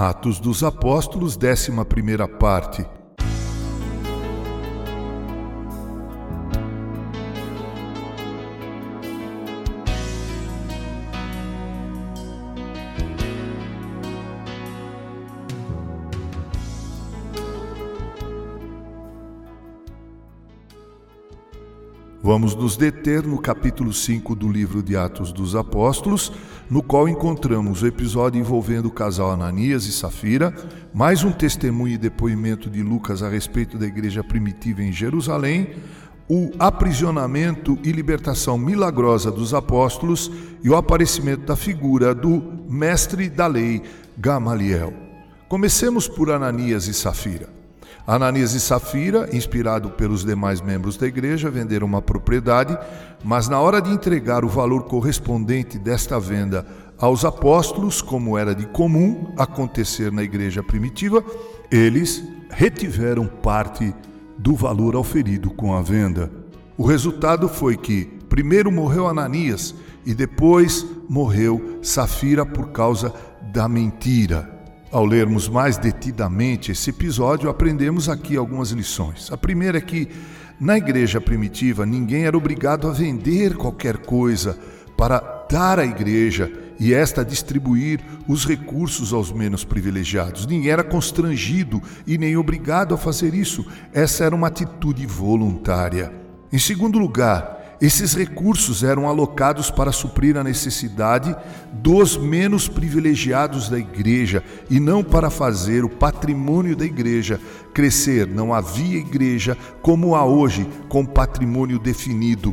Atos dos Apóstolos, 11 parte. Vamos nos deter no capítulo 5 do livro de Atos dos Apóstolos, no qual encontramos o episódio envolvendo o casal Ananias e Safira, mais um testemunho e depoimento de Lucas a respeito da igreja primitiva em Jerusalém, o aprisionamento e libertação milagrosa dos apóstolos e o aparecimento da figura do mestre da lei, Gamaliel. Comecemos por Ananias e Safira. Ananias e Safira, inspirado pelos demais membros da igreja, venderam uma propriedade, mas na hora de entregar o valor correspondente desta venda aos apóstolos, como era de comum acontecer na igreja primitiva, eles retiveram parte do valor auferido com a venda. O resultado foi que primeiro morreu Ananias e depois morreu Safira por causa da mentira. Ao lermos mais detidamente esse episódio, aprendemos aqui algumas lições. A primeira é que, na igreja primitiva, ninguém era obrigado a vender qualquer coisa para dar à igreja e esta distribuir os recursos aos menos privilegiados. Ninguém era constrangido e nem obrigado a fazer isso. Essa era uma atitude voluntária. Em segundo lugar, esses recursos eram alocados para suprir a necessidade dos menos privilegiados da igreja e não para fazer o patrimônio da igreja crescer. Não havia igreja como há hoje, com patrimônio definido.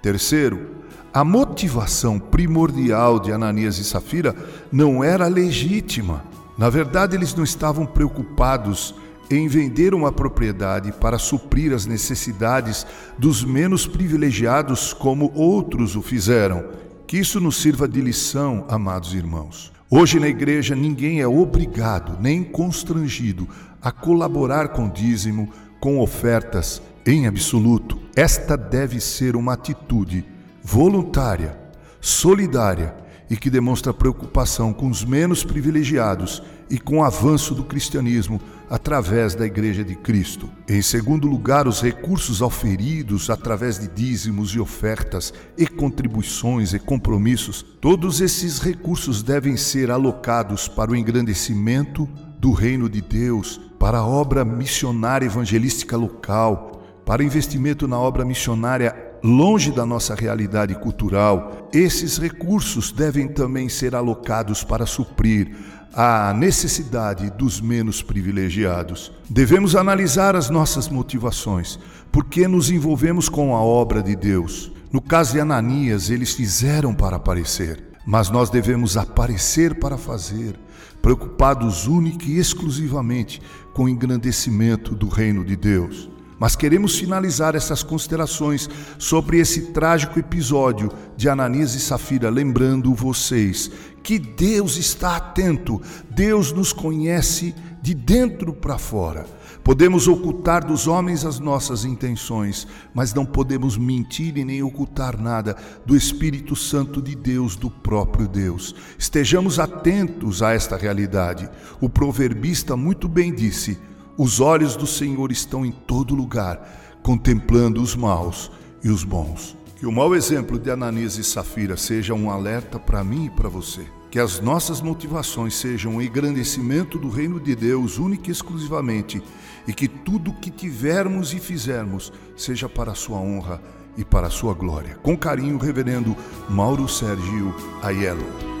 Terceiro, a motivação primordial de Ananias e Safira não era legítima. Na verdade, eles não estavam preocupados em vender uma propriedade para suprir as necessidades dos menos privilegiados, como outros o fizeram. Que isso nos sirva de lição, amados irmãos. Hoje na igreja ninguém é obrigado nem constrangido a colaborar com dízimo, com ofertas, em absoluto. Esta deve ser uma atitude voluntária, solidária e que demonstra preocupação com os menos privilegiados e com o avanço do cristianismo através da Igreja de Cristo. Em segundo lugar, os recursos auferidos através de dízimos e ofertas e contribuições e compromissos, todos esses recursos devem ser alocados para o engrandecimento do reino de Deus, para a obra missionária evangelística local, para investimento na obra missionária longe da nossa realidade cultural. Esses recursos devem também ser alocados para suprir a necessidade dos menos privilegiados. Devemos analisar as nossas motivações, porque nos envolvemos com a obra de Deus. No caso de Ananias, eles fizeram para aparecer, mas nós devemos aparecer para fazer, preocupados única e exclusivamente com o engrandecimento do reino de Deus. Mas queremos finalizar essas considerações sobre esse trágico episódio de Ananias e Safira, lembrando vocês que Deus está atento, Deus nos conhece de dentro para fora. Podemos ocultar dos homens as nossas intenções, mas não podemos mentir e nem ocultar nada do Espírito Santo de Deus, do próprio Deus. Estejamos atentos a esta realidade. O proverbista muito bem disse: os olhos do Senhor estão em todo lugar, contemplando os maus e os bons. Que o mau exemplo de Ananias e Safira seja um alerta para mim e para você. Que as nossas motivações sejam o engrandecimento do reino de Deus única e exclusivamente, e que tudo o que tivermos e fizermos seja para a sua honra e para a sua glória. Com carinho, Reverendo Mauro Sérgio Aiello.